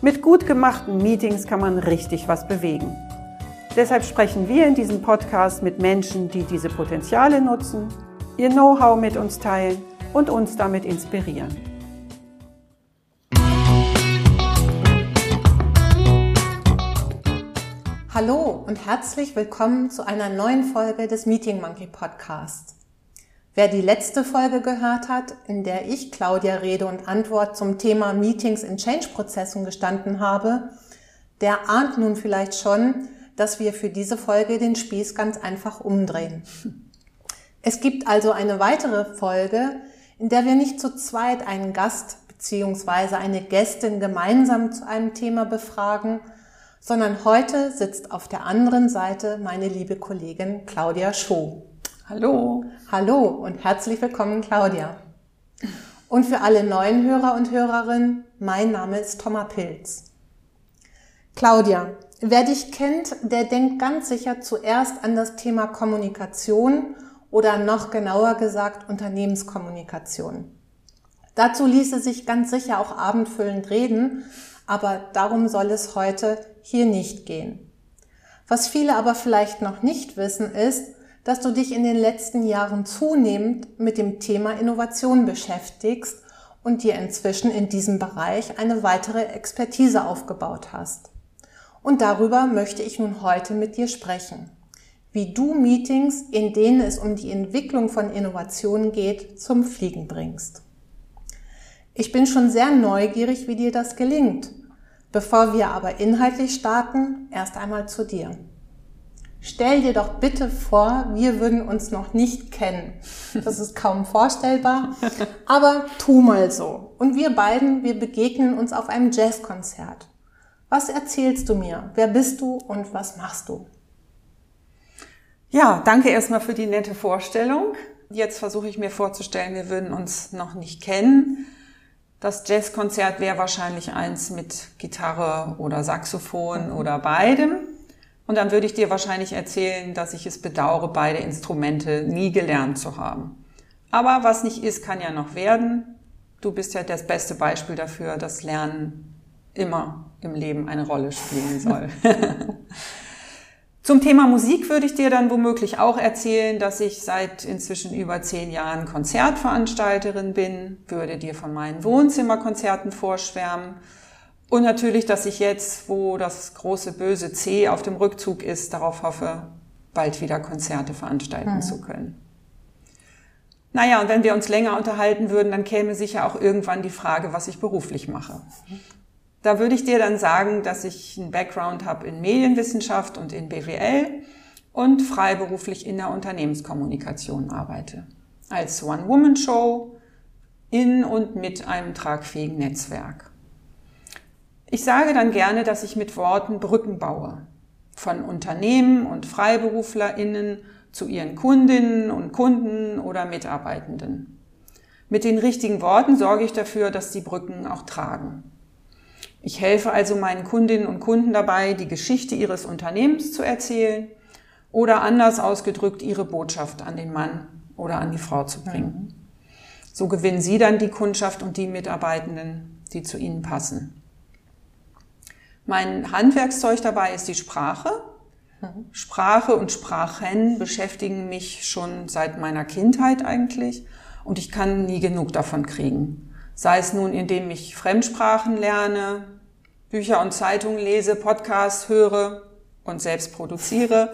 Mit gut gemachten Meetings kann man richtig was bewegen. Deshalb sprechen wir in diesem Podcast mit Menschen, die diese Potenziale nutzen, ihr Know-how mit uns teilen und uns damit inspirieren. Hallo und herzlich willkommen zu einer neuen Folge des Meeting Monkey Podcasts. Wer die letzte Folge gehört hat, in der ich Claudia Rede und Antwort zum Thema Meetings in Change-Prozessen gestanden habe, der ahnt nun vielleicht schon, dass wir für diese Folge den Spieß ganz einfach umdrehen. Es gibt also eine weitere Folge, in der wir nicht zu zweit einen Gast bzw. eine Gästin gemeinsam zu einem Thema befragen, sondern heute sitzt auf der anderen Seite meine liebe Kollegin Claudia Schoh. Hallo. Hallo und herzlich willkommen, Claudia. Und für alle neuen Hörer und Hörerinnen, mein Name ist Thomas Pilz. Claudia, wer dich kennt, der denkt ganz sicher zuerst an das Thema Kommunikation oder noch genauer gesagt Unternehmenskommunikation. Dazu ließe sich ganz sicher auch abendfüllend reden, aber darum soll es heute hier nicht gehen. Was viele aber vielleicht noch nicht wissen ist, dass du dich in den letzten Jahren zunehmend mit dem Thema Innovation beschäftigst und dir inzwischen in diesem Bereich eine weitere Expertise aufgebaut hast. Und darüber möchte ich nun heute mit dir sprechen. Wie du Meetings, in denen es um die Entwicklung von Innovationen geht, zum Fliegen bringst. Ich bin schon sehr neugierig, wie dir das gelingt. Bevor wir aber inhaltlich starten, erst einmal zu dir. Stell dir doch bitte vor, wir würden uns noch nicht kennen. Das ist kaum vorstellbar, aber tu mal so. Und wir beiden, wir begegnen uns auf einem Jazzkonzert. Was erzählst du mir? Wer bist du und was machst du? Ja, danke erstmal für die nette Vorstellung. Jetzt versuche ich mir vorzustellen, wir würden uns noch nicht kennen. Das Jazzkonzert wäre wahrscheinlich eins mit Gitarre oder Saxophon oder beidem. Und dann würde ich dir wahrscheinlich erzählen, dass ich es bedauere, beide Instrumente nie gelernt zu haben. Aber was nicht ist, kann ja noch werden. Du bist ja das beste Beispiel dafür, dass Lernen immer im Leben eine Rolle spielen soll. Zum Thema Musik würde ich dir dann womöglich auch erzählen, dass ich seit inzwischen über zehn Jahren Konzertveranstalterin bin, würde dir von meinen Wohnzimmerkonzerten vorschwärmen und natürlich, dass ich jetzt, wo das große böse C auf dem Rückzug ist, darauf hoffe, bald wieder Konzerte veranstalten mhm. zu können. Naja, und wenn wir uns länger unterhalten würden, dann käme sicher auch irgendwann die Frage, was ich beruflich mache. Da würde ich dir dann sagen, dass ich einen Background habe in Medienwissenschaft und in BWL und freiberuflich in der Unternehmenskommunikation arbeite. Als One-Woman-Show in und mit einem tragfähigen Netzwerk. Ich sage dann gerne, dass ich mit Worten Brücken baue. Von Unternehmen und FreiberuflerInnen zu ihren Kundinnen und Kunden oder Mitarbeitenden. Mit den richtigen Worten sorge ich dafür, dass die Brücken auch tragen. Ich helfe also meinen Kundinnen und Kunden dabei, die Geschichte ihres Unternehmens zu erzählen oder anders ausgedrückt ihre Botschaft an den Mann oder an die Frau zu bringen. So gewinnen sie dann die Kundschaft und die Mitarbeitenden, die zu ihnen passen. Mein Handwerkszeug dabei ist die Sprache. Sprache und Sprachen beschäftigen mich schon seit meiner Kindheit eigentlich und ich kann nie genug davon kriegen. Sei es nun, indem ich Fremdsprachen lerne, Bücher und Zeitungen lese, Podcasts höre und selbst produziere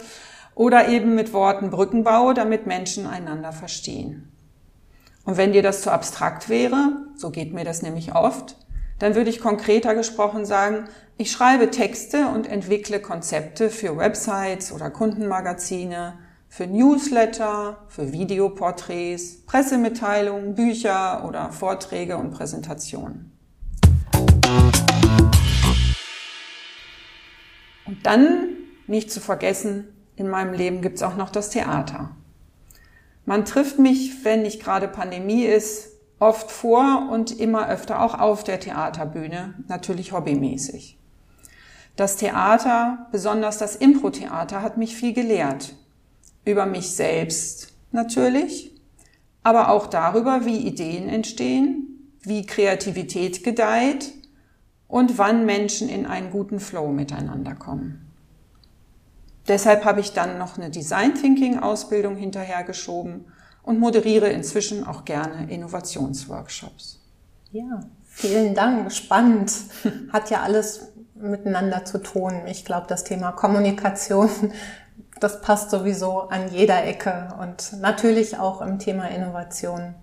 oder eben mit Worten Brücken baue, damit Menschen einander verstehen. Und wenn dir das zu abstrakt wäre, so geht mir das nämlich oft, dann würde ich konkreter gesprochen sagen, ich schreibe Texte und entwickle Konzepte für Websites oder Kundenmagazine, für Newsletter, für Videoporträts, Pressemitteilungen, Bücher oder Vorträge und Präsentationen. Und dann, nicht zu vergessen, in meinem Leben gibt's auch noch das Theater. Man trifft mich, wenn nicht gerade Pandemie ist, oft vor und immer öfter auch auf der Theaterbühne, natürlich hobbymäßig. Das Theater, besonders das Impro-Theater, hat mich viel gelehrt. Über mich selbst natürlich, aber auch darüber, wie Ideen entstehen, wie Kreativität gedeiht und wann Menschen in einen guten Flow miteinander kommen. Deshalb habe ich dann noch eine Design Thinking Ausbildung hinterhergeschoben und moderiere inzwischen auch gerne Innovationsworkshops. Ja, vielen Dank. Spannend. Hat ja alles miteinander zu tun. Ich glaube, das Thema Kommunikation, das passt sowieso an jeder Ecke und natürlich auch im Thema Innovation.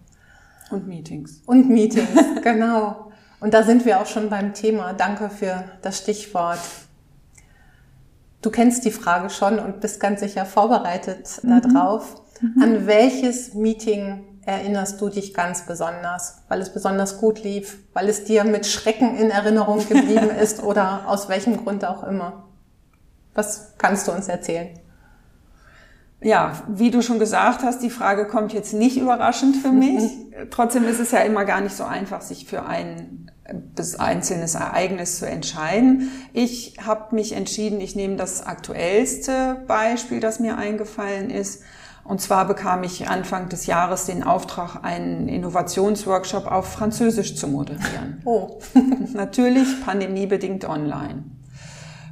Und Meetings. Und Meetings, genau. Und da sind wir auch schon beim Thema. Danke für das Stichwort. Du kennst die Frage schon und bist ganz sicher vorbereitet mhm. darauf. Mhm. An welches Meeting erinnerst du dich ganz besonders, weil es besonders gut lief, weil es dir mit Schrecken in Erinnerung geblieben ist oder aus welchem Grund auch immer? Was kannst du uns erzählen? Ja, wie du schon gesagt hast, die Frage kommt jetzt nicht überraschend für mich. Trotzdem ist es ja immer gar nicht so einfach, sich für ein bis einzelnes Ereignis zu entscheiden. Ich habe mich entschieden, ich nehme das aktuellste Beispiel, das mir eingefallen ist. Und zwar bekam ich Anfang des Jahres den Auftrag, einen Innovationsworkshop auf Französisch zu moderieren. Oh. Natürlich pandemiebedingt online.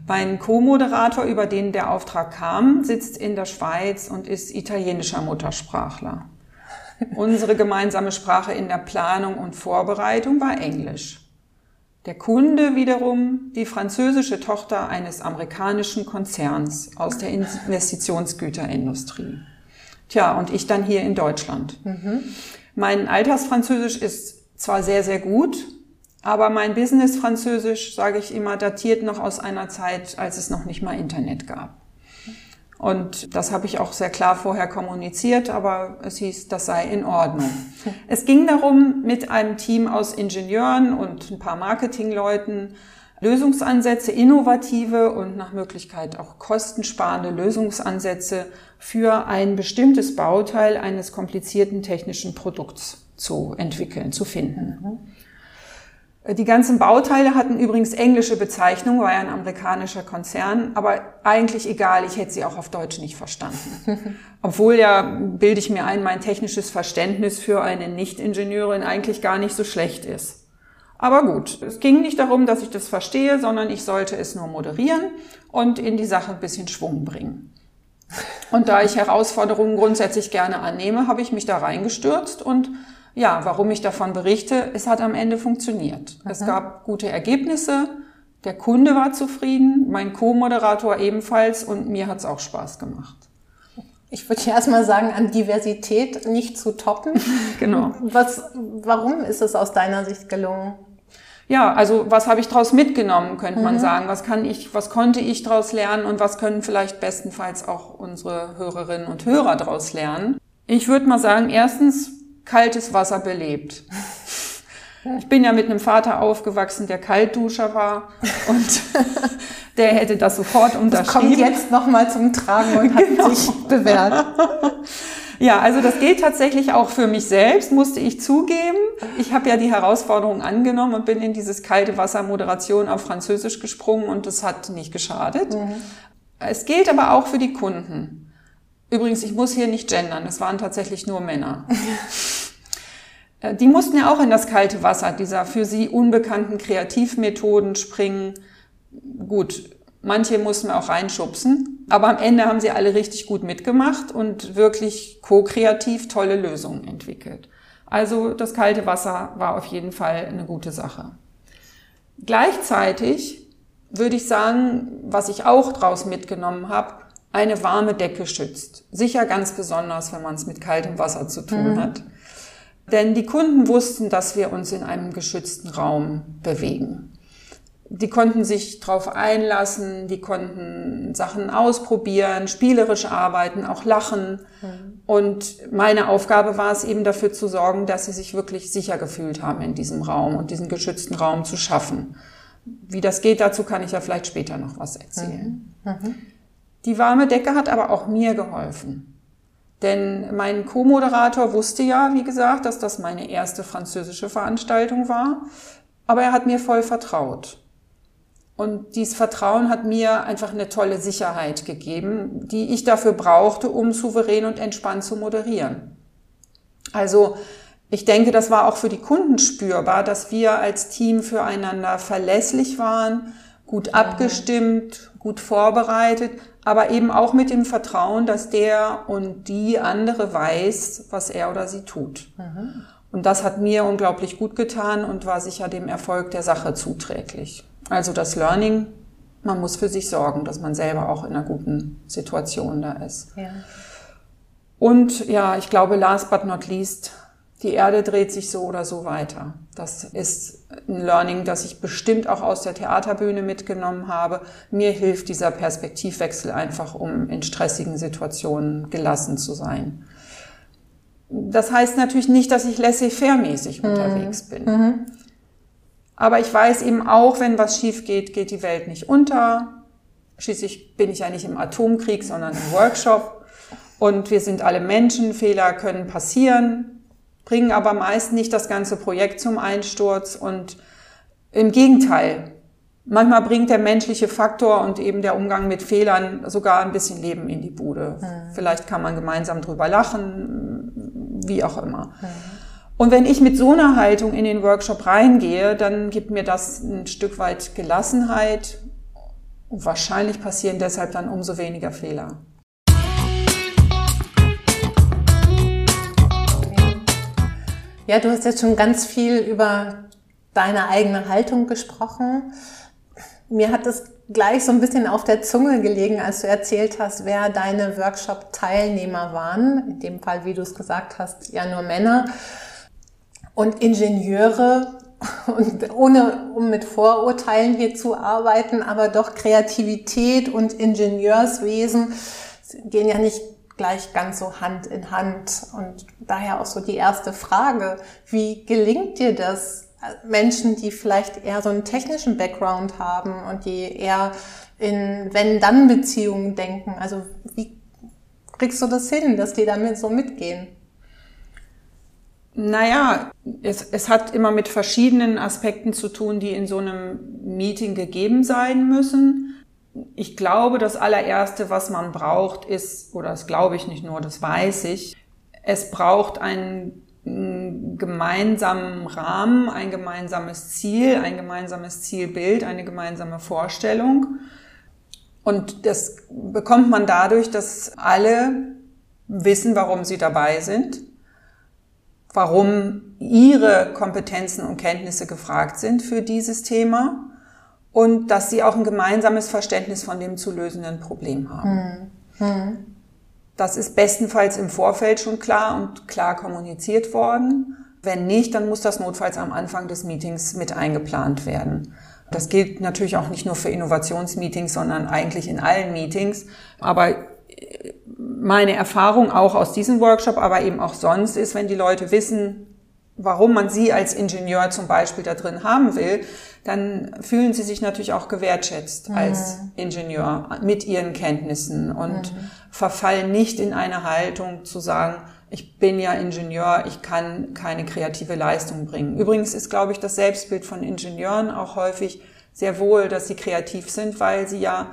Mein Co-Moderator, über den der Auftrag kam, sitzt in der Schweiz und ist italienischer Muttersprachler. Unsere gemeinsame Sprache in der Planung und Vorbereitung war Englisch. Der Kunde wiederum die französische Tochter eines amerikanischen Konzerns aus der Investitionsgüterindustrie. Tja, und ich dann hier in Deutschland. Mhm. Mein Alltagsfranzösisch ist zwar sehr, sehr gut, aber mein Business-Französisch, sage ich immer, datiert noch aus einer Zeit, als es noch nicht mal Internet gab. Und das habe ich auch sehr klar vorher kommuniziert, aber es hieß, das sei in Ordnung. Es ging darum, mit einem Team aus Ingenieuren und ein paar Marketingleuten Lösungsansätze, innovative und nach Möglichkeit auch kostensparende Lösungsansätze für ein bestimmtes Bauteil eines komplizierten technischen Produkts zu entwickeln, zu finden. Die ganzen Bauteile hatten übrigens englische Bezeichnungen, war ja ein amerikanischer Konzern, aber eigentlich egal, ich hätte sie auch auf Deutsch nicht verstanden. Obwohl ja, bilde ich mir ein, mein technisches Verständnis für eine Nicht-Ingenieurin eigentlich gar nicht so schlecht ist. Aber gut, es ging nicht darum, dass ich das verstehe, sondern ich sollte es nur moderieren und in die Sache ein bisschen Schwung bringen. Und da ich Herausforderungen grundsätzlich gerne annehme, habe ich mich da reingestürzt und ja, warum ich davon berichte, es hat am Ende funktioniert. Aha. Es gab gute Ergebnisse, der Kunde war zufrieden, mein Co-Moderator ebenfalls und mir hat es auch Spaß gemacht. Ich würde ja erstmal sagen, an Diversität nicht zu toppen. genau. Was, warum ist es aus deiner Sicht gelungen? Ja, also was habe ich daraus mitgenommen, könnte mhm. man sagen. Was kann ich, was konnte ich daraus lernen und was können vielleicht bestenfalls auch unsere Hörerinnen und Hörer daraus lernen? Ich würde mal sagen, erstens, kaltes Wasser belebt. Ich bin ja mit einem Vater aufgewachsen, der Kaltduscher war und der hätte das sofort unterschrieben. Das kommt jetzt nochmal zum Tragen und hat genau. sich bewährt. Ja, also das gilt tatsächlich auch für mich selbst, musste ich zugeben. Ich habe ja die Herausforderung angenommen und bin in dieses kalte Wasser Moderation auf Französisch gesprungen und das hat nicht geschadet. Mhm. Es gilt aber auch für die Kunden. Übrigens, ich muss hier nicht gendern, es waren tatsächlich nur Männer. Äh, die mussten ja auch in das kalte Wasser dieser für sie unbekannten Kreativmethoden springen. Gut, Manche mussten wir auch reinschubsen. Aber am Ende haben sie alle richtig gut mitgemacht und wirklich ko-kreativ tolle Lösungen entwickelt. Also das kalte Wasser war auf jeden Fall eine gute Sache. Gleichzeitig würde ich sagen, was ich auch draus mitgenommen habe, eine warme Decke schützt. Sicher ganz besonders, wenn man es mit kaltem Wasser zu tun mhm. hat. Denn die Kunden wussten, dass wir uns in einem geschützten Raum bewegen die konnten sich drauf einlassen, die konnten Sachen ausprobieren, spielerisch arbeiten, auch lachen. Mhm. Und meine Aufgabe war es eben dafür zu sorgen, dass sie sich wirklich sicher gefühlt haben in diesem Raum und diesen geschützten Raum zu schaffen. Wie das geht, dazu kann ich ja vielleicht später noch was erzählen. Mhm. Mhm. Die warme Decke hat aber auch mir geholfen. Denn mein Co-Moderator wusste ja, wie gesagt, dass das meine erste französische Veranstaltung war. Aber er hat mir voll vertraut. Und dieses Vertrauen hat mir einfach eine tolle Sicherheit gegeben, die ich dafür brauchte, um souverän und entspannt zu moderieren. Also ich denke, das war auch für die Kunden spürbar, dass wir als Team füreinander verlässlich waren, gut abgestimmt, gut vorbereitet, aber eben auch mit dem Vertrauen, dass der und die andere weiß, was er oder sie tut. Mhm. Und das hat mir unglaublich gut getan und war sicher dem Erfolg der Sache zuträglich. Also das Learning, man muss für sich sorgen, dass man selber auch in einer guten Situation da ist. Ja. Und ja, ich glaube, last but not least, die Erde dreht sich so oder so weiter. Das ist ein Learning, das ich bestimmt auch aus der Theaterbühne mitgenommen habe. Mir hilft dieser Perspektivwechsel einfach, um in stressigen Situationen gelassen zu sein. Das heißt natürlich nicht, dass ich laissez-faire-mäßig mhm. unterwegs bin. Mhm. Aber ich weiß eben auch, wenn was schief geht, geht die Welt nicht unter. Schließlich bin ich ja nicht im Atomkrieg, sondern im Workshop. Und wir sind alle Menschen, Fehler können passieren bringen aber meist nicht das ganze Projekt zum Einsturz und im Gegenteil. Manchmal bringt der menschliche Faktor und eben der Umgang mit Fehlern sogar ein bisschen Leben in die Bude. Mhm. Vielleicht kann man gemeinsam drüber lachen, wie auch immer. Mhm. Und wenn ich mit so einer Haltung in den Workshop reingehe, dann gibt mir das ein Stück weit Gelassenheit. Und wahrscheinlich passieren deshalb dann umso weniger Fehler. Ja, du hast jetzt schon ganz viel über deine eigene Haltung gesprochen. Mir hat es gleich so ein bisschen auf der Zunge gelegen, als du erzählt hast, wer deine Workshop-Teilnehmer waren. In dem Fall, wie du es gesagt hast, ja nur Männer und Ingenieure. Und ohne, um mit Vorurteilen hier zu arbeiten, aber doch Kreativität und Ingenieurswesen gehen ja nicht gleich ganz so Hand in Hand. Und daher auch so die erste Frage, wie gelingt dir das, Menschen, die vielleicht eher so einen technischen Background haben und die eher in Wenn-Dann-Beziehungen denken? Also wie kriegst du das hin, dass die damit so mitgehen? Naja, es, es hat immer mit verschiedenen Aspekten zu tun, die in so einem Meeting gegeben sein müssen ich glaube, das allererste, was man braucht, ist, oder das glaube ich nicht nur, das weiß ich, es braucht einen gemeinsamen Rahmen, ein gemeinsames Ziel, ein gemeinsames Zielbild, eine gemeinsame Vorstellung. Und das bekommt man dadurch, dass alle wissen, warum sie dabei sind, warum ihre Kompetenzen und Kenntnisse gefragt sind für dieses Thema und dass sie auch ein gemeinsames Verständnis von dem zu lösenden Problem haben. Hm. Hm. Das ist bestenfalls im Vorfeld schon klar und klar kommuniziert worden. Wenn nicht, dann muss das notfalls am Anfang des Meetings mit eingeplant werden. Das gilt natürlich auch nicht nur für Innovationsmeetings, sondern eigentlich in allen Meetings. Aber meine Erfahrung auch aus diesem Workshop, aber eben auch sonst ist, wenn die Leute wissen, warum man sie als Ingenieur zum Beispiel da drin haben will, dann fühlen sie sich natürlich auch gewertschätzt mhm. als Ingenieur mit ihren Kenntnissen und mhm. verfallen nicht in eine Haltung zu sagen, ich bin ja Ingenieur, ich kann keine kreative Leistung bringen. Übrigens ist, glaube ich, das Selbstbild von Ingenieuren auch häufig sehr wohl, dass sie kreativ sind, weil sie ja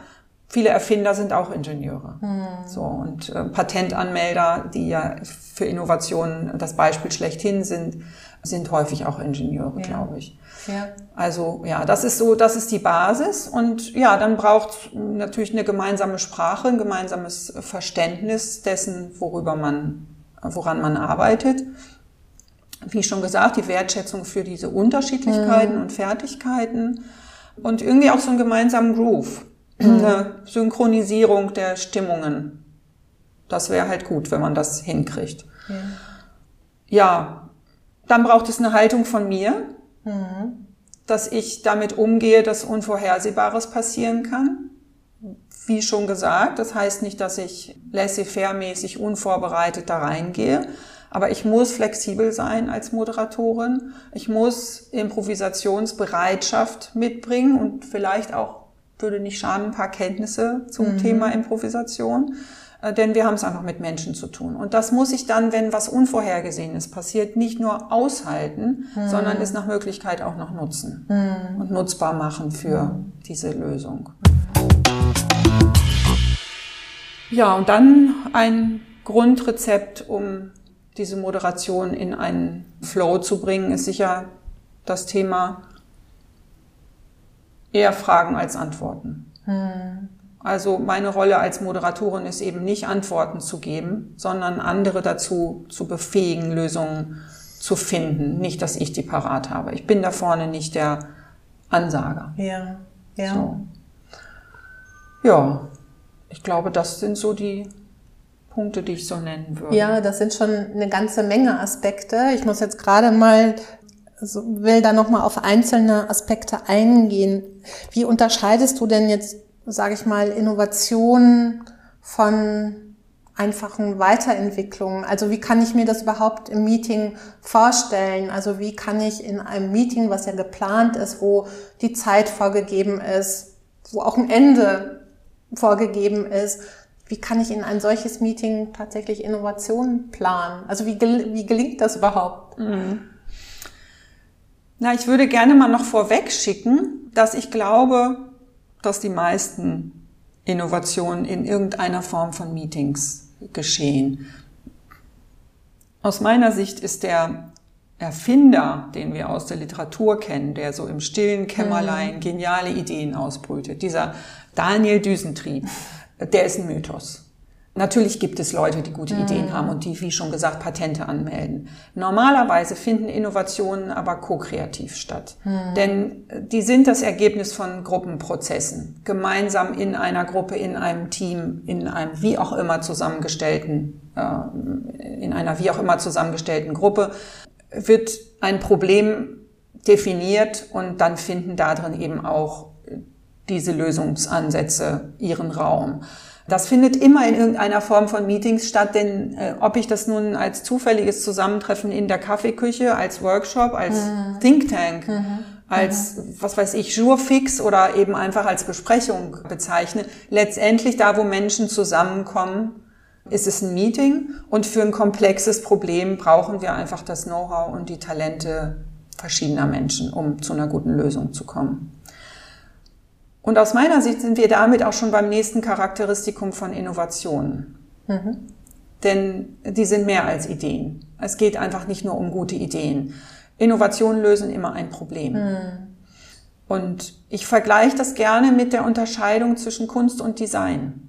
viele Erfinder sind auch Ingenieure. Mhm. So und äh, Patentanmelder, die ja für Innovationen das Beispiel schlechthin sind, sind häufig auch Ingenieure, ja. glaube ich. Ja. Also ja, das ist so, das ist die Basis und ja, dann braucht natürlich eine gemeinsame Sprache, ein gemeinsames Verständnis dessen, worüber man, woran man arbeitet. Wie schon gesagt, die Wertschätzung für diese Unterschiedlichkeiten mhm. und Fertigkeiten und irgendwie auch so einen gemeinsamen Groove. Eine Synchronisierung der Stimmungen. Das wäre halt gut, wenn man das hinkriegt. Ja. ja, dann braucht es eine Haltung von mir, Mhm. Dass ich damit umgehe, dass Unvorhersehbares passieren kann. Wie schon gesagt, das heißt nicht, dass ich laissez-faire-mäßig unvorbereitet da reingehe. Aber ich muss flexibel sein als Moderatorin. Ich muss Improvisationsbereitschaft mitbringen und vielleicht auch, würde nicht schaden, ein paar Kenntnisse zum mhm. Thema Improvisation. Äh, denn wir haben es einfach mit Menschen zu tun. Und das muss ich dann, wenn was Unvorhergesehenes passiert, nicht nur aushalten, mhm. sondern es nach Möglichkeit auch noch nutzen mhm. und nutzbar machen für diese Lösung. Ja, und dann ein Grundrezept, um diese Moderation in einen Flow zu bringen, ist sicher das Thema eher Fragen als Antworten. Hm. Also meine Rolle als Moderatorin ist eben nicht Antworten zu geben, sondern andere dazu zu befähigen, Lösungen zu finden. Nicht, dass ich die parat habe. Ich bin da vorne nicht der Ansager. Ja, ja. So. Ja, ich glaube, das sind so die Punkte, die ich so nennen würde. Ja, das sind schon eine ganze Menge Aspekte. Ich muss jetzt gerade mal so, will da noch mal auf einzelne Aspekte eingehen. Wie unterscheidest du denn jetzt, sage ich mal, Innovationen von einfachen Weiterentwicklungen? Also wie kann ich mir das überhaupt im Meeting vorstellen? Also wie kann ich in einem Meeting, was ja geplant ist, wo die Zeit vorgegeben ist, wo auch ein Ende vorgegeben ist. Wie kann ich in ein solches Meeting tatsächlich Innovationen planen? Also wie, gel wie gelingt das überhaupt? Mhm. Na, ich würde gerne mal noch vorweg schicken, dass ich glaube, dass die meisten Innovationen in irgendeiner Form von Meetings geschehen. Aus meiner Sicht ist der Erfinder, den wir aus der Literatur kennen, der so im stillen Kämmerlein mhm. geniale Ideen ausbrütet, dieser Daniel Düsentrieb, der ist ein Mythos. Natürlich gibt es Leute, die gute mhm. Ideen haben und die, wie schon gesagt, Patente anmelden. Normalerweise finden Innovationen aber ko-kreativ statt. Mhm. Denn die sind das Ergebnis von Gruppenprozessen. Gemeinsam in einer Gruppe, in einem Team, in einem wie auch immer zusammengestellten, äh, in einer wie auch immer zusammengestellten Gruppe wird ein Problem definiert und dann finden darin eben auch diese Lösungsansätze ihren Raum. Das findet immer in irgendeiner Form von Meetings statt, denn äh, ob ich das nun als zufälliges Zusammentreffen in der Kaffeeküche, als Workshop, als mhm. Think Tank, mhm. als, mhm. was weiß ich, Jurfix oder eben einfach als Besprechung bezeichne, letztendlich da, wo Menschen zusammenkommen, ist es ein Meeting und für ein komplexes Problem brauchen wir einfach das Know-how und die Talente verschiedener Menschen, um zu einer guten Lösung zu kommen. Und aus meiner Sicht sind wir damit auch schon beim nächsten Charakteristikum von Innovationen. Mhm. Denn die sind mehr als Ideen. Es geht einfach nicht nur um gute Ideen. Innovationen lösen immer ein Problem. Mhm. Und ich vergleiche das gerne mit der Unterscheidung zwischen Kunst und Design.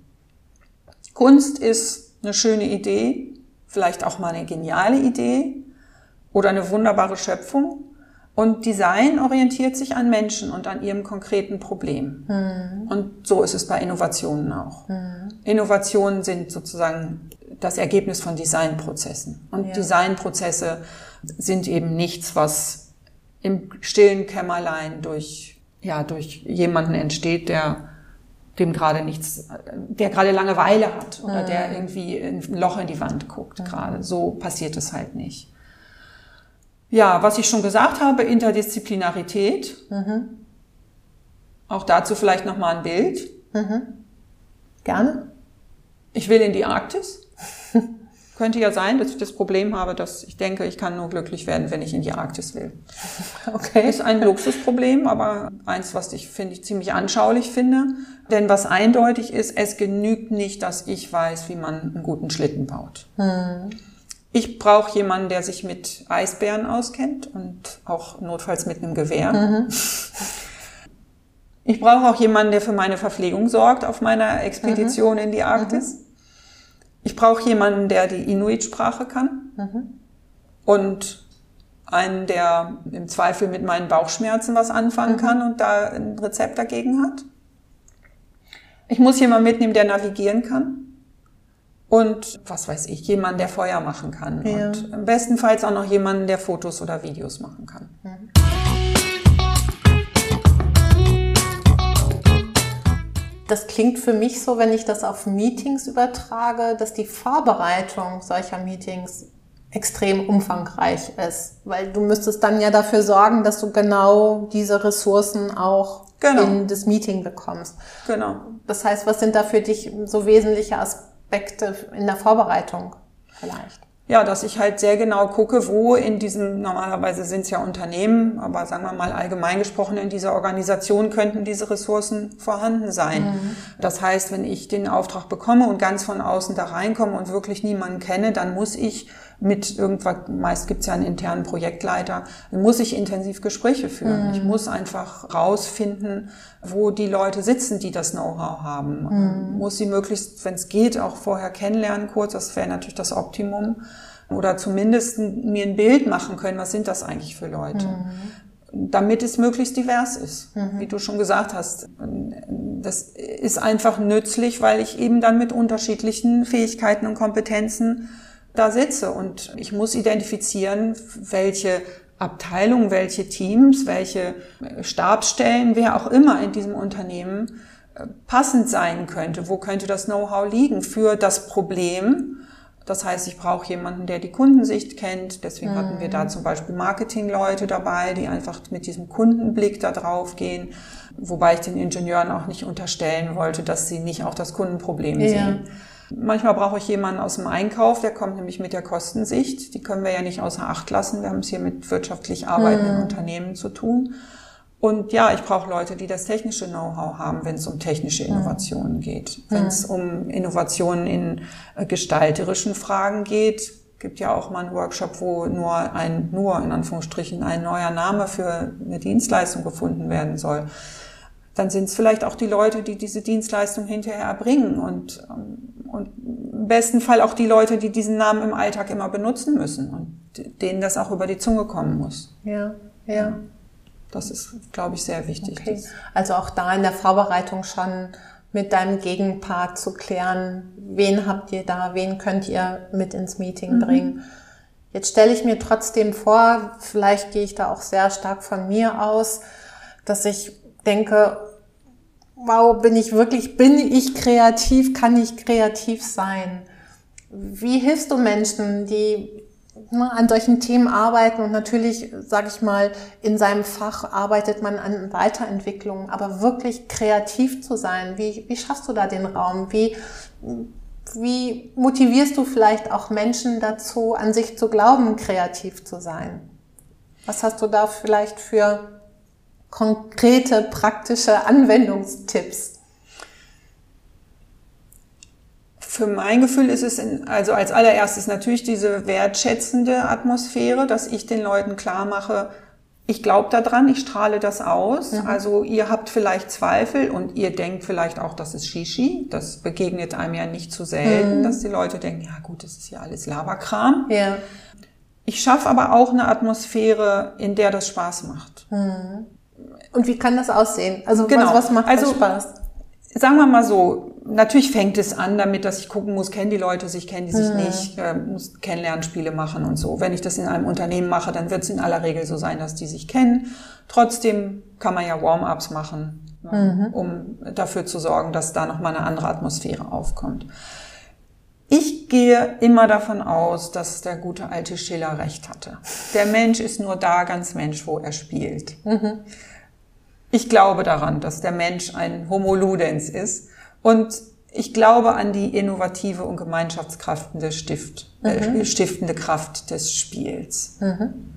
Kunst ist eine schöne Idee, vielleicht auch mal eine geniale Idee oder eine wunderbare Schöpfung. Und Design orientiert sich an Menschen und an ihrem konkreten Problem. Mhm. Und so ist es bei Innovationen auch. Mhm. Innovationen sind sozusagen das Ergebnis von Designprozessen. Und ja. Designprozesse sind eben nichts, was im stillen Kämmerlein durch, ja, durch jemanden entsteht, der dem gerade nichts, der gerade Langeweile hat oder mhm. der irgendwie ein Loch in die Wand guckt gerade. So passiert es halt nicht. Ja, was ich schon gesagt habe, Interdisziplinarität. Mhm. Auch dazu vielleicht nochmal ein Bild. Mhm. Gerne. Ich will in die Arktis. Könnte ja sein, dass ich das Problem habe, dass ich denke, ich kann nur glücklich werden, wenn ich in die Arktis will. Okay. Ist ein Luxusproblem, aber eins, was ich finde ich ziemlich anschaulich finde. Denn was eindeutig ist, es genügt nicht, dass ich weiß, wie man einen guten Schlitten baut. Hm. Ich brauche jemanden, der sich mit Eisbären auskennt und auch notfalls mit einem Gewehr. Mhm. Ich brauche auch jemanden, der für meine Verpflegung sorgt auf meiner Expedition mhm. in die Arktis. Mhm. Ich brauche jemanden, der die Inuit-Sprache kann. Mhm. Und einen, der im Zweifel mit meinen Bauchschmerzen was anfangen mhm. kann und da ein Rezept dagegen hat. Ich muss jemanden mitnehmen, der navigieren kann und was weiß ich, jemand, der Feuer machen kann. Ja. Und bestenfalls auch noch jemanden, der Fotos oder Videos machen kann. Mhm. Das klingt für mich so, wenn ich das auf Meetings übertrage, dass die Vorbereitung solcher Meetings extrem umfangreich ist, weil du müsstest dann ja dafür sorgen, dass du genau diese Ressourcen auch genau. in das Meeting bekommst. Genau. Das heißt, was sind da für dich so wesentliche Aspekte in der Vorbereitung vielleicht? Ja, dass ich halt sehr genau gucke, wo in diesem, normalerweise sind es ja Unternehmen, aber sagen wir mal allgemein gesprochen, in dieser Organisation könnten diese Ressourcen vorhanden sein. Mhm. Das heißt, wenn ich den Auftrag bekomme und ganz von außen da reinkomme und wirklich niemanden kenne, dann muss ich mit irgendwas, meist gibt es ja einen internen Projektleiter, muss ich intensiv Gespräche führen. Mhm. Ich muss einfach rausfinden, wo die Leute sitzen, die das Know-how haben. Mhm. Muss sie möglichst, wenn es geht, auch vorher kennenlernen kurz, das wäre natürlich das Optimum. Oder zumindest mir ein Bild machen können, was sind das eigentlich für Leute. Mhm. Damit es möglichst divers ist, mhm. wie du schon gesagt hast. Das ist einfach nützlich, weil ich eben dann mit unterschiedlichen Fähigkeiten und Kompetenzen da sitze und ich muss identifizieren, welche Abteilungen, welche Teams, welche Stabsstellen, wer auch immer in diesem Unternehmen äh, passend sein könnte. Wo könnte das Know-how liegen für das Problem? Das heißt, ich brauche jemanden, der die Kundensicht kennt. Deswegen hatten wir da mhm. zum Beispiel Marketingleute dabei, die einfach mit diesem Kundenblick da drauf gehen. Wobei ich den Ingenieuren auch nicht unterstellen wollte, dass sie nicht auch das Kundenproblem ja. sehen. Manchmal brauche ich jemanden aus dem Einkauf, der kommt nämlich mit der Kostensicht. Die können wir ja nicht außer Acht lassen. Wir haben es hier mit wirtschaftlich arbeitenden mhm. Unternehmen zu tun. Und ja, ich brauche Leute, die das technische Know-how haben, wenn es um technische. Innovationen geht. Wenn es um Innovationen in äh, gestalterischen Fragen geht, gibt ja auch mal einen Workshop, wo nur ein, nur in Anführungsstrichen ein neuer Name für eine Dienstleistung gefunden werden soll dann sind es vielleicht auch die Leute, die diese Dienstleistung hinterher erbringen und, und im besten Fall auch die Leute, die diesen Namen im Alltag immer benutzen müssen und denen das auch über die Zunge kommen muss. Ja, ja. Das ist, glaube ich, sehr wichtig. Okay. Also auch da in der Vorbereitung schon mit deinem Gegenpart zu klären, wen habt ihr da, wen könnt ihr mit ins Meeting mhm. bringen. Jetzt stelle ich mir trotzdem vor, vielleicht gehe ich da auch sehr stark von mir aus, dass ich denke, wow, bin ich wirklich, bin ich kreativ, kann ich kreativ sein? Wie hilfst du Menschen, die ne, an solchen Themen arbeiten und natürlich, sage ich mal, in seinem Fach arbeitet man an Weiterentwicklung, aber wirklich kreativ zu sein, wie, wie schaffst du da den Raum? Wie, wie motivierst du vielleicht auch Menschen dazu, an sich zu glauben, kreativ zu sein? Was hast du da vielleicht für konkrete, praktische Anwendungstipps? Für mein Gefühl ist es in, also als allererstes natürlich diese wertschätzende Atmosphäre, dass ich den Leuten klar mache, ich glaube daran, ich strahle das aus. Mhm. Also ihr habt vielleicht Zweifel und ihr denkt vielleicht auch, das ist Shishi. Das begegnet einem ja nicht zu selten, mhm. dass die Leute denken, ja gut, das ist ja alles Laberkram. Ja. Ich schaffe aber auch eine Atmosphäre, in der das Spaß macht. Mhm. Und wie kann das aussehen? Also genau. was, was macht also, Spaß? Sagen wir mal so, natürlich fängt es an damit, dass ich gucken muss, kennen die Leute sich, kennen die sich mhm. nicht, äh, muss Kennenlernspiele machen und so. Wenn ich das in einem Unternehmen mache, dann wird es in aller Regel so sein, dass die sich kennen. Trotzdem kann man ja Warm-ups machen, mhm. um dafür zu sorgen, dass da nochmal eine andere Atmosphäre aufkommt. Ich gehe immer davon aus, dass der gute alte Schiller recht hatte. Der Mensch ist nur da ganz Mensch, wo er spielt. Mhm. Ich glaube daran, dass der Mensch ein Homo ludens ist und ich glaube an die innovative und gemeinschaftskraftende Stift, äh, mhm. äh, stiftende Kraft des Spiels. Mhm.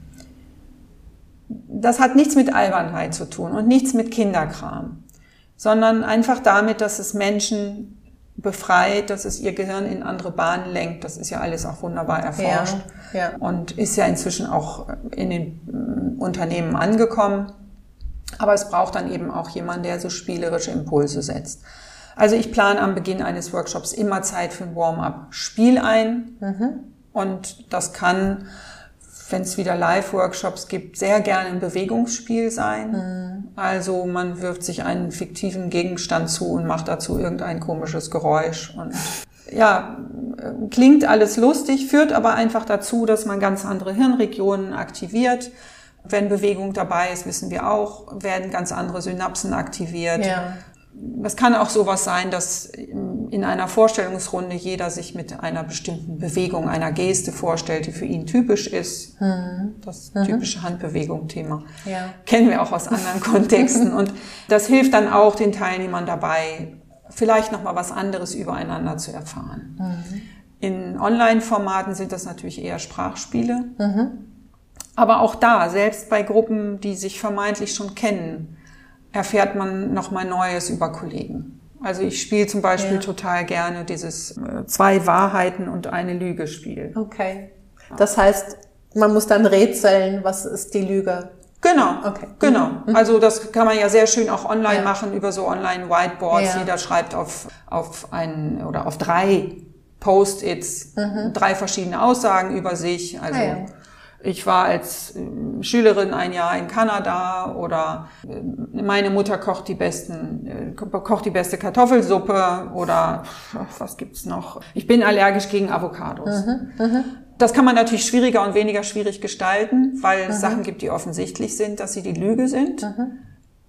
Das hat nichts mit Albernheit zu tun und nichts mit Kinderkram, sondern einfach damit, dass es Menschen befreit, dass es ihr Gehirn in andere Bahnen lenkt. Das ist ja alles auch wunderbar erforscht ja, ja. und ist ja inzwischen auch in den äh, Unternehmen angekommen. Aber es braucht dann eben auch jemand, der so spielerische Impulse setzt. Also ich plane am Beginn eines Workshops immer Zeit für ein Warm-up-Spiel ein. Mhm. Und das kann, wenn es wieder Live-Workshops gibt, sehr gerne ein Bewegungsspiel sein. Mhm. Also man wirft sich einen fiktiven Gegenstand zu und macht dazu irgendein komisches Geräusch. Und ja, klingt alles lustig, führt aber einfach dazu, dass man ganz andere Hirnregionen aktiviert wenn Bewegung dabei ist, wissen wir auch, werden ganz andere Synapsen aktiviert. Ja. Das kann auch sowas sein, dass in einer Vorstellungsrunde jeder sich mit einer bestimmten Bewegung, einer Geste vorstellt, die für ihn typisch ist. Mhm. Das typische Handbewegung-Thema. Ja. Kennen wir auch aus anderen Kontexten. Und das hilft dann auch den Teilnehmern dabei, vielleicht nochmal was anderes übereinander zu erfahren. Mhm. In Online-Formaten sind das natürlich eher Sprachspiele. Mhm. Aber auch da, selbst bei Gruppen, die sich vermeintlich schon kennen, erfährt man nochmal Neues über Kollegen. Also ich spiele zum Beispiel ja. total gerne dieses äh, zwei Wahrheiten und eine Lüge Spiel. Okay. Das heißt, man muss dann rätseln, was ist die Lüge? Genau, okay. genau. Mhm. Also das kann man ja sehr schön auch online ja. machen über so online Whiteboards. Ja. Jeder schreibt auf auf ein oder auf drei Post-its mhm. drei verschiedene Aussagen über sich. Also ah, ja. Ich war als ähm, Schülerin ein Jahr in Kanada oder äh, meine Mutter kocht die besten, äh, kocht die beste Kartoffelsuppe oder was gibt's noch? Ich bin allergisch gegen Avocados. Mhm, mh. Das kann man natürlich schwieriger und weniger schwierig gestalten, weil mhm. es Sachen gibt, die offensichtlich sind, dass sie die Lüge sind. Mhm.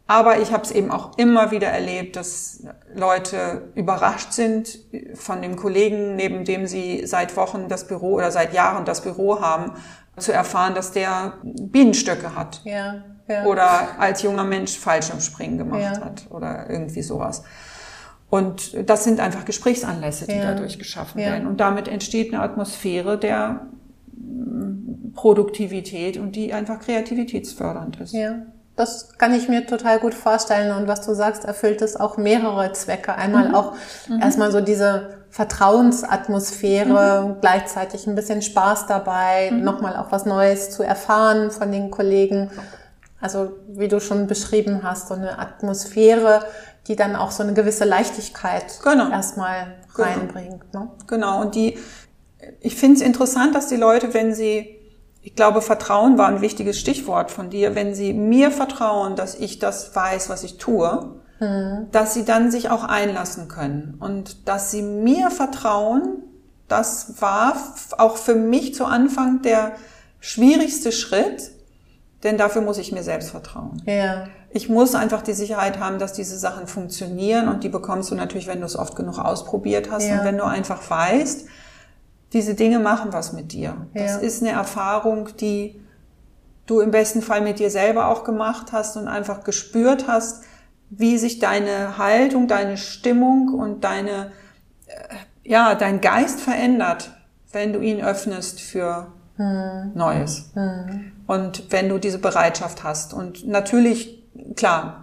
Aber ich habe es eben auch immer wieder erlebt, dass Leute überrascht sind von dem Kollegen, neben dem sie seit Wochen das Büro oder seit Jahren das Büro haben zu erfahren, dass der Bienenstöcke hat. Ja, ja. Oder als junger Mensch Fallschirmspringen gemacht ja. hat oder irgendwie sowas. Und das sind einfach Gesprächsanlässe, die dadurch geschaffen werden. Und damit entsteht eine Atmosphäre der mm, Produktivität und die einfach kreativitätsfördernd ist. Ja. Das kann ich mir total gut vorstellen. Und was du sagst, erfüllt es auch mehrere Zwecke. Einmal mhm. auch mhm. erstmal so diese Vertrauensatmosphäre, mhm. gleichzeitig ein bisschen Spaß dabei, mhm. nochmal auch was Neues zu erfahren von den Kollegen. Also wie du schon beschrieben hast, so eine Atmosphäre, die dann auch so eine gewisse Leichtigkeit genau. erstmal genau. reinbringt. Ne? Genau, und die, ich finde es interessant, dass die Leute, wenn sie, ich glaube, Vertrauen war ein wichtiges Stichwort von dir, wenn sie mir vertrauen, dass ich das weiß, was ich tue, Mhm. dass sie dann sich auch einlassen können und dass sie mir vertrauen. Das war auch für mich zu Anfang der schwierigste Schritt, denn dafür muss ich mir selbst vertrauen. Ja. Ich muss einfach die Sicherheit haben, dass diese Sachen funktionieren und die bekommst du natürlich, wenn du es oft genug ausprobiert hast ja. und wenn du einfach weißt, diese Dinge machen was mit dir. Das ja. ist eine Erfahrung, die du im besten Fall mit dir selber auch gemacht hast und einfach gespürt hast, wie sich deine Haltung, deine Stimmung und deine, äh, ja, dein Geist verändert, wenn du ihn öffnest für hm. Neues. Hm. Und wenn du diese Bereitschaft hast. Und natürlich, klar,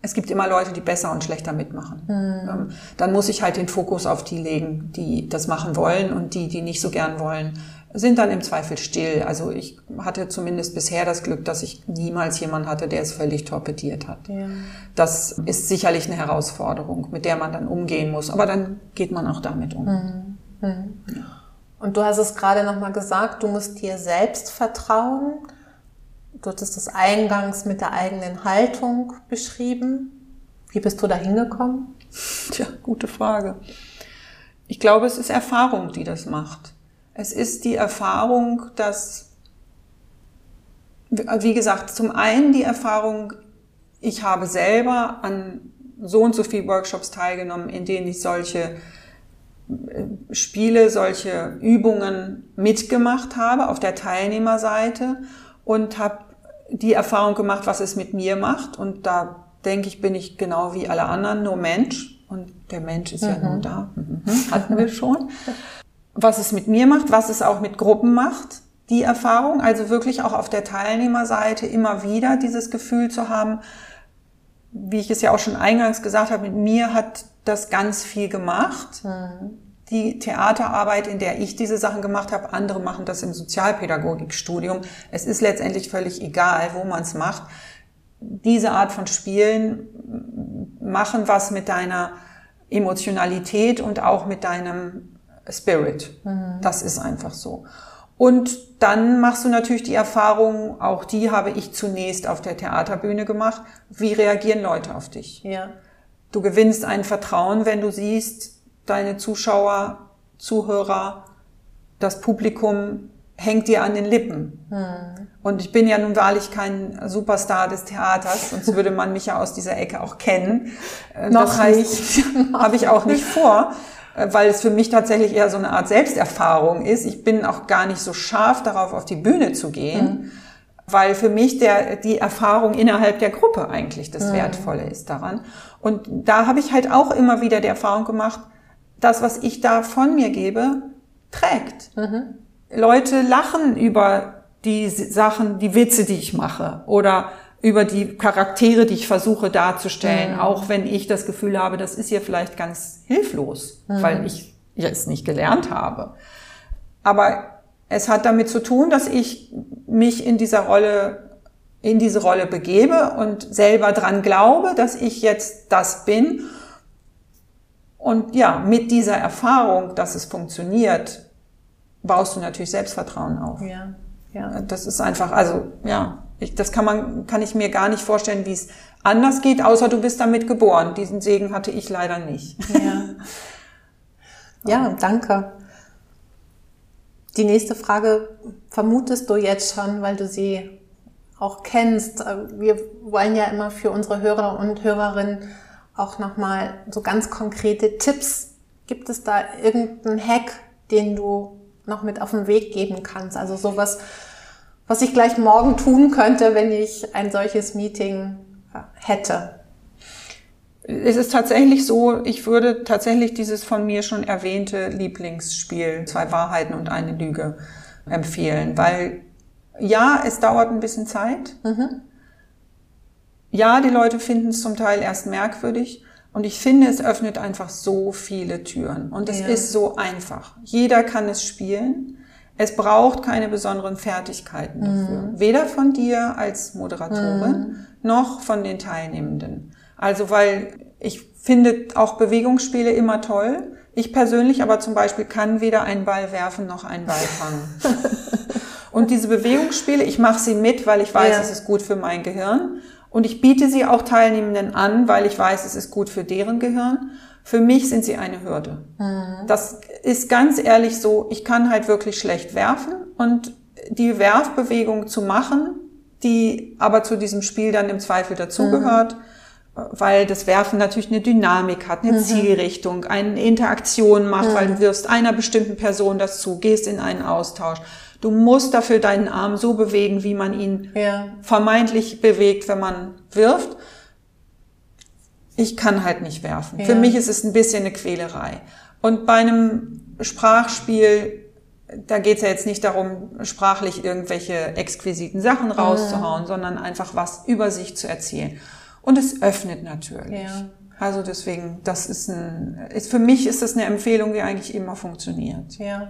es gibt immer Leute, die besser und schlechter mitmachen. Hm. Dann muss ich halt den Fokus auf die legen, die das machen wollen und die, die nicht so gern wollen, sind dann im Zweifel still. Also ich hatte zumindest bisher das Glück, dass ich niemals jemanden hatte, der es völlig torpediert hat. Ja. Das ist sicherlich eine Herausforderung, mit der man dann umgehen muss. Aber dann geht man auch damit um. Mhm. Mhm. Und du hast es gerade nochmal gesagt, du musst dir selbst vertrauen. Du hattest das eingangs mit der eigenen Haltung beschrieben. Wie bist du da hingekommen? Tja, gute Frage. Ich glaube, es ist Erfahrung, die das macht. Es ist die Erfahrung, dass, wie gesagt, zum einen die Erfahrung, ich habe selber an so und so viel Workshops teilgenommen, in denen ich solche äh, Spiele, solche Übungen mitgemacht habe auf der Teilnehmerseite und habe die Erfahrung gemacht, was es mit mir macht. Und da denke ich, bin ich genau wie alle anderen nur Mensch. Und der Mensch ist mhm. ja nur da. Mhm. Hatten wir schon was es mit mir macht, was es auch mit Gruppen macht, die Erfahrung, also wirklich auch auf der Teilnehmerseite immer wieder dieses Gefühl zu haben, wie ich es ja auch schon eingangs gesagt habe, mit mir hat das ganz viel gemacht. Mhm. Die Theaterarbeit, in der ich diese Sachen gemacht habe, andere machen das im Sozialpädagogikstudium. Es ist letztendlich völlig egal, wo man es macht. Diese Art von Spielen machen was mit deiner Emotionalität und auch mit deinem Spirit. Mhm. Das ist einfach so. Und dann machst du natürlich die Erfahrung, auch die habe ich zunächst auf der Theaterbühne gemacht. Wie reagieren Leute auf dich? Ja. Du gewinnst ein Vertrauen, wenn du siehst, deine Zuschauer, Zuhörer, das Publikum hängt dir an den Lippen. Hm. Und ich bin ja nun wahrlich kein Superstar des Theaters, sonst würde man mich ja aus dieser Ecke auch kennen. Äh, Noch das heißt, habe ich auch nicht vor, äh, weil es für mich tatsächlich eher so eine Art Selbsterfahrung ist. Ich bin auch gar nicht so scharf darauf, auf die Bühne zu gehen. Hm weil für mich der, die Erfahrung innerhalb der Gruppe eigentlich das mhm. Wertvolle ist daran. Und da habe ich halt auch immer wieder die Erfahrung gemacht, das, was ich da von mir gebe, trägt. Mhm. Leute lachen über die Sachen, die Witze, die ich mache oder über die Charaktere, die ich versuche darzustellen, mhm. auch wenn ich das Gefühl habe, das ist hier vielleicht ganz hilflos, mhm. weil ich es nicht gelernt habe. Aber es hat damit zu tun, dass ich mich in dieser Rolle, in diese Rolle begebe und selber dran glaube, dass ich jetzt das bin. Und ja, mit dieser Erfahrung, dass es funktioniert, baust du natürlich Selbstvertrauen auf. Ja, ja. Das ist einfach, also, ja, ich, das kann man, kann ich mir gar nicht vorstellen, wie es anders geht, außer du bist damit geboren. Diesen Segen hatte ich leider nicht. Ja. Ja, danke. Die nächste Frage vermutest du jetzt schon, weil du sie auch kennst. Wir wollen ja immer für unsere Hörer und Hörerinnen auch nochmal so ganz konkrete Tipps. Gibt es da irgendeinen Hack, den du noch mit auf den Weg geben kannst? Also sowas, was ich gleich morgen tun könnte, wenn ich ein solches Meeting hätte es ist tatsächlich so, ich würde tatsächlich dieses von mir schon erwähnte Lieblingsspiel, zwei Wahrheiten und eine Lüge, empfehlen, weil ja, es dauert ein bisschen Zeit. Mhm. Ja, die Leute finden es zum Teil erst merkwürdig. Und ich finde, es öffnet einfach so viele Türen. Und es ja. ist so einfach. Jeder kann es spielen. Es braucht keine besonderen Fertigkeiten dafür. Mhm. Weder von dir als Moderatorin mhm. noch von den Teilnehmenden. Also weil ich finde auch Bewegungsspiele immer toll. Ich persönlich aber zum Beispiel kann weder einen Ball werfen noch einen Ball fangen. und diese Bewegungsspiele, ich mache sie mit, weil ich weiß, ja. es ist gut für mein Gehirn. Und ich biete sie auch Teilnehmenden an, weil ich weiß, es ist gut für deren Gehirn. Für mich sind sie eine Hürde. Mhm. Das ist ganz ehrlich so, ich kann halt wirklich schlecht werfen und die Werfbewegung zu machen, die aber zu diesem Spiel dann im Zweifel dazugehört, mhm weil das Werfen natürlich eine Dynamik hat, eine mhm. Zielrichtung, eine Interaktion macht, mhm. weil du wirst einer bestimmten Person das zu, gehst in einen Austausch. Du musst dafür deinen Arm so bewegen, wie man ihn ja. vermeintlich bewegt, wenn man wirft. Ich kann halt nicht werfen. Ja. Für mich ist es ein bisschen eine Quälerei. Und bei einem Sprachspiel, da geht es ja jetzt nicht darum, sprachlich irgendwelche exquisiten Sachen rauszuhauen, mhm. sondern einfach was über sich zu erzählen. Und es öffnet natürlich. Ja. Also deswegen, das ist ein, ist, für mich ist das eine Empfehlung, die eigentlich immer funktioniert. Ja.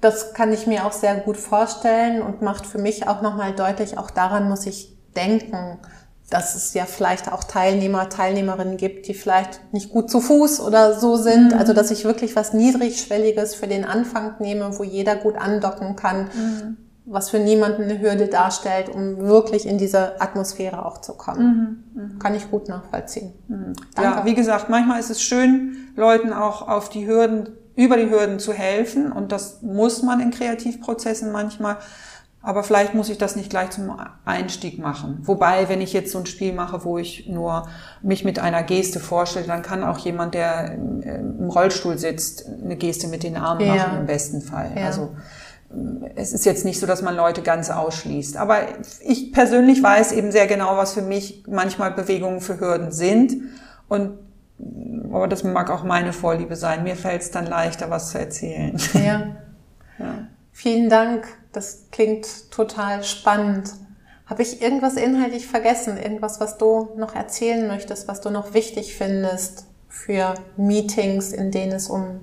Das kann ich mir auch sehr gut vorstellen und macht für mich auch nochmal deutlich, auch daran muss ich denken, dass es ja vielleicht auch Teilnehmer, Teilnehmerinnen gibt, die vielleicht nicht gut zu Fuß oder so sind. Mhm. Also, dass ich wirklich was Niedrigschwelliges für den Anfang nehme, wo jeder gut andocken kann. Mhm was für niemanden eine Hürde darstellt, um wirklich in diese Atmosphäre auch zu kommen. Mhm, mh. Kann ich gut nachvollziehen. Mhm. Ja, wie gesagt, manchmal ist es schön, Leuten auch auf die Hürden, über die Hürden zu helfen und das muss man in Kreativprozessen manchmal. Aber vielleicht muss ich das nicht gleich zum Einstieg machen. Wobei, wenn ich jetzt so ein Spiel mache, wo ich nur mich mit einer Geste vorstelle, dann kann auch jemand, der im Rollstuhl sitzt, eine Geste mit den Armen ja. machen im besten Fall. Ja. Also es ist jetzt nicht so, dass man Leute ganz ausschließt. Aber ich persönlich weiß eben sehr genau, was für mich manchmal Bewegungen für Hürden sind. Und aber das mag auch meine Vorliebe sein. Mir fällt es dann leichter, was zu erzählen. Ja. ja. Vielen Dank. Das klingt total spannend. Habe ich irgendwas inhaltlich vergessen? Irgendwas, was du noch erzählen möchtest, was du noch wichtig findest für Meetings, in denen es um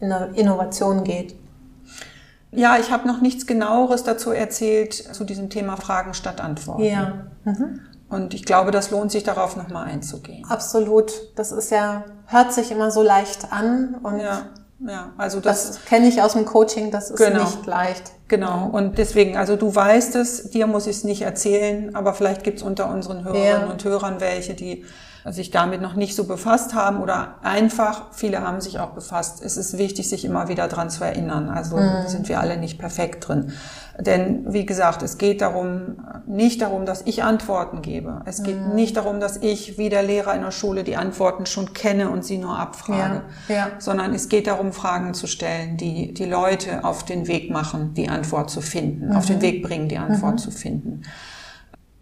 Innovation geht? Ja, ich habe noch nichts genaueres dazu erzählt zu diesem Thema Fragen statt Antworten. Ja. Mhm. Und ich glaube, das lohnt sich darauf nochmal einzugehen. Absolut. Das ist ja, hört sich immer so leicht an und ja. Ja, also das, das kenne ich aus dem Coaching, das ist genau, nicht leicht. Genau, und deswegen, also du weißt es, dir muss ich es nicht erzählen, aber vielleicht gibt es unter unseren Hörerinnen ja. und Hörern welche, die sich damit noch nicht so befasst haben oder einfach, viele haben sich auch befasst. Es ist wichtig, sich immer wieder dran zu erinnern. Also mhm. sind wir alle nicht perfekt drin. Denn wie gesagt, es geht darum, nicht darum, dass ich Antworten gebe. Es geht mhm. nicht darum, dass ich wie der Lehrer in der Schule die Antworten schon kenne und sie nur abfrage, ja. Ja. sondern es geht darum, Fragen zu stellen, die die Leute auf den Weg machen, die Antwort zu finden, mhm. auf den mhm. Weg bringen, die Antwort mhm. zu finden.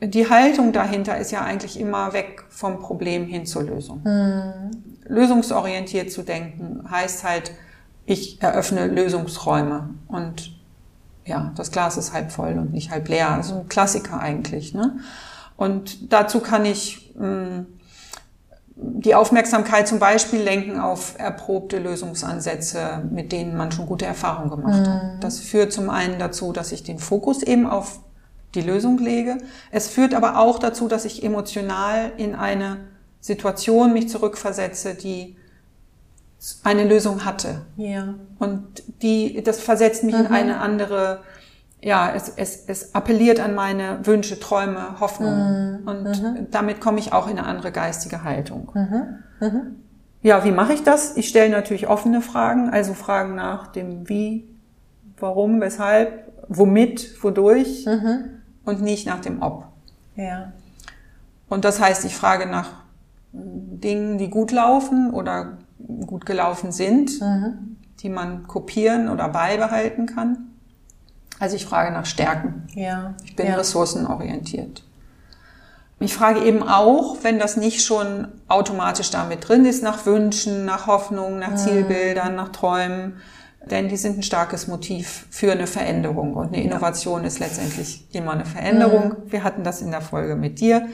Die Haltung dahinter ist ja eigentlich immer weg vom Problem hin zur Lösung. Mhm. Lösungsorientiert zu denken heißt halt, ich eröffne Lösungsräume und ja, das Glas ist halb voll und nicht halb leer. Also ein Klassiker eigentlich. Ne? Und dazu kann ich mh, hm, die Aufmerksamkeit zum Beispiel lenken auf erprobte Lösungsansätze, mit denen man schon gute Erfahrungen gemacht mhm. hat. Das führt zum einen dazu, dass ich den Fokus eben auf die Lösung lege. Es führt aber auch dazu, dass ich emotional in eine Situation mich zurückversetze, die eine Lösung hatte. Ja. Und die, das versetzt mich mhm. in eine andere, ja, es, es, es appelliert an meine Wünsche, Träume, Hoffnungen. Mhm. Und mhm. damit komme ich auch in eine andere geistige Haltung. Mhm. Mhm. Ja, wie mache ich das? Ich stelle natürlich offene Fragen, also Fragen nach dem Wie, warum, weshalb, womit, wodurch mhm. Und nicht nach dem Ob. Ja. Und das heißt, ich frage nach Dingen, die gut laufen oder gut gelaufen sind, mhm. die man kopieren oder beibehalten kann. Also ich frage nach Stärken. Ja. Ich bin ja. ressourcenorientiert. Ich frage eben auch, wenn das nicht schon automatisch damit drin ist, nach Wünschen, nach Hoffnungen, nach mhm. Zielbildern, nach Träumen. Denn die sind ein starkes Motiv für eine Veränderung. Und eine Innovation ja. ist letztendlich immer eine Veränderung. Mhm. Wir hatten das in der Folge mit dir.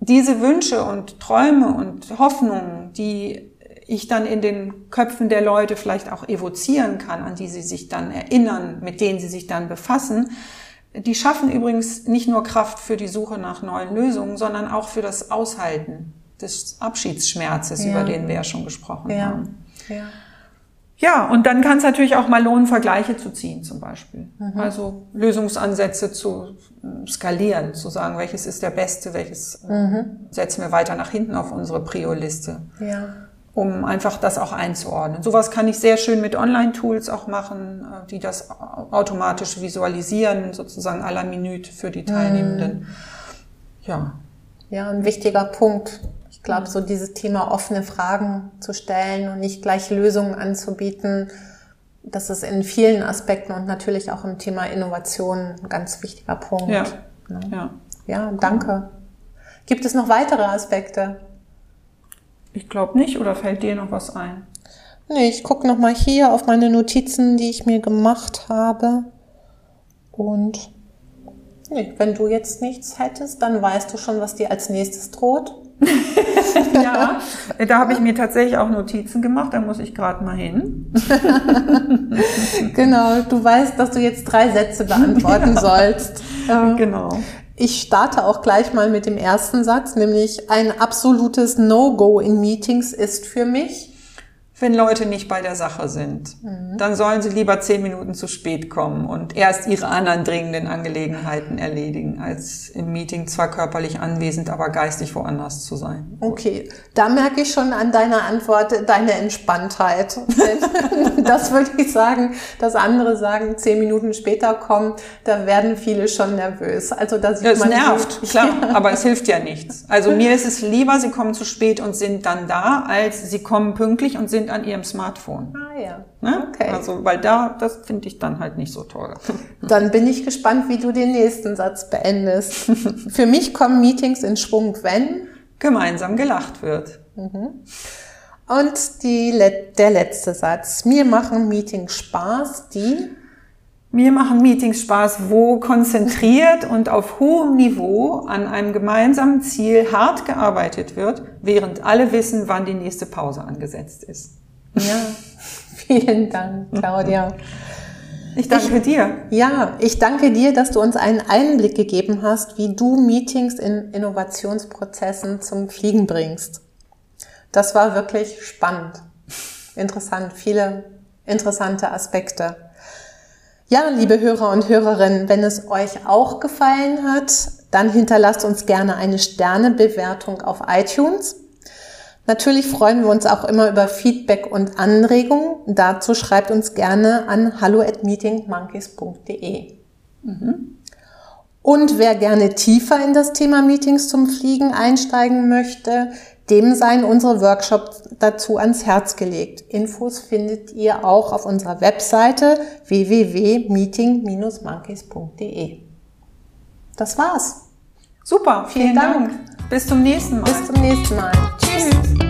Diese Wünsche und Träume und Hoffnungen, die ich dann in den Köpfen der Leute vielleicht auch evozieren kann, an die sie sich dann erinnern, mit denen sie sich dann befassen. Die schaffen übrigens nicht nur Kraft für die Suche nach neuen Lösungen, sondern auch für das Aushalten des Abschiedsschmerzes, ja. über den wir ja schon gesprochen ja. haben. Ja. Ja, und dann kann es natürlich auch mal lohnen, Vergleiche zu ziehen zum Beispiel. Mhm. Also Lösungsansätze zu skalieren, zu sagen, welches ist der beste, welches mhm. setzen wir weiter nach hinten auf unsere Prio-Liste. Ja um einfach das auch einzuordnen. Sowas kann ich sehr schön mit Online-Tools auch machen, äh, die das automatisch visualisieren, sozusagen aller Minute für die Teilnehmenden. Ja. Ja, ein wichtiger Punkt. Ich glaube, so dieses Thema offene Fragen zu stellen und nicht gleich Lösungen anzubieten, das ist in vielen Aspekten und natürlich auch im Thema Innovation ein ganz wichtiger Punkt. Ja, ne? ja. ja danke. Gibt es noch weitere Aspekte? Ich glaube nicht, oder fällt dir noch was ein? Nee, ich gucke nochmal hier auf meine Notizen, die ich mir gemacht habe. Und nee, wenn du jetzt nichts hättest, dann weißt du schon, was dir als nächstes droht. ja, da habe ich mir tatsächlich auch Notizen gemacht, da muss ich gerade mal hin. genau, du weißt, dass du jetzt drei Sätze beantworten ja. sollst. Genau. Ich starte auch gleich mal mit dem ersten Satz, nämlich ein absolutes No-Go in Meetings ist für mich wenn Leute nicht bei der Sache sind. Mhm. Dann sollen sie lieber zehn Minuten zu spät kommen und erst ihre anderen dringenden Angelegenheiten erledigen, als im Meeting zwar körperlich anwesend, aber geistig woanders zu sein. Okay, da merke ich schon an deiner Antwort deine Entspanntheit. das würde ich sagen, dass andere sagen, zehn Minuten später kommen, da werden viele schon nervös. Also da sieht das man nervt, klar, aber es hilft ja nichts. Also mir ist es lieber, sie kommen zu spät und sind dann da, als sie kommen pünktlich und sind sind an ihrem Smartphone. Ah ja. Ne? Okay. Also, weil da, das finde ich dann halt nicht so toll. Dann bin ich gespannt, wie du den nächsten Satz beendest. Für mich kommen Meetings in Schwung, wenn gemeinsam gelacht wird. Mhm. Und die, der letzte Satz. Mir machen Meetings Spaß, die mir machen Meetings Spaß, wo konzentriert und auf hohem Niveau an einem gemeinsamen Ziel hart gearbeitet wird, während alle wissen, wann die nächste Pause angesetzt ist. Ja, vielen Dank, Claudia. Ich danke ich, dir. Ja, ich danke dir, dass du uns einen Einblick gegeben hast, wie du Meetings in Innovationsprozessen zum Fliegen bringst. Das war wirklich spannend, interessant, viele interessante Aspekte. Ja, liebe Hörer und Hörerinnen, wenn es euch auch gefallen hat, dann hinterlasst uns gerne eine Sternebewertung auf iTunes. Natürlich freuen wir uns auch immer über Feedback und Anregungen. Dazu schreibt uns gerne an hallo@meetingmonkeys.de. Mhm. Und wer gerne tiefer in das Thema Meetings zum Fliegen einsteigen möchte, dem seien unsere Workshops dazu ans Herz gelegt. Infos findet ihr auch auf unserer Webseite www.meeting-monkeys.de. Das war's. Super, vielen, vielen Dank. Dank. Bis zum nächsten Mal. Bis zum nächsten Mal. Tschüss.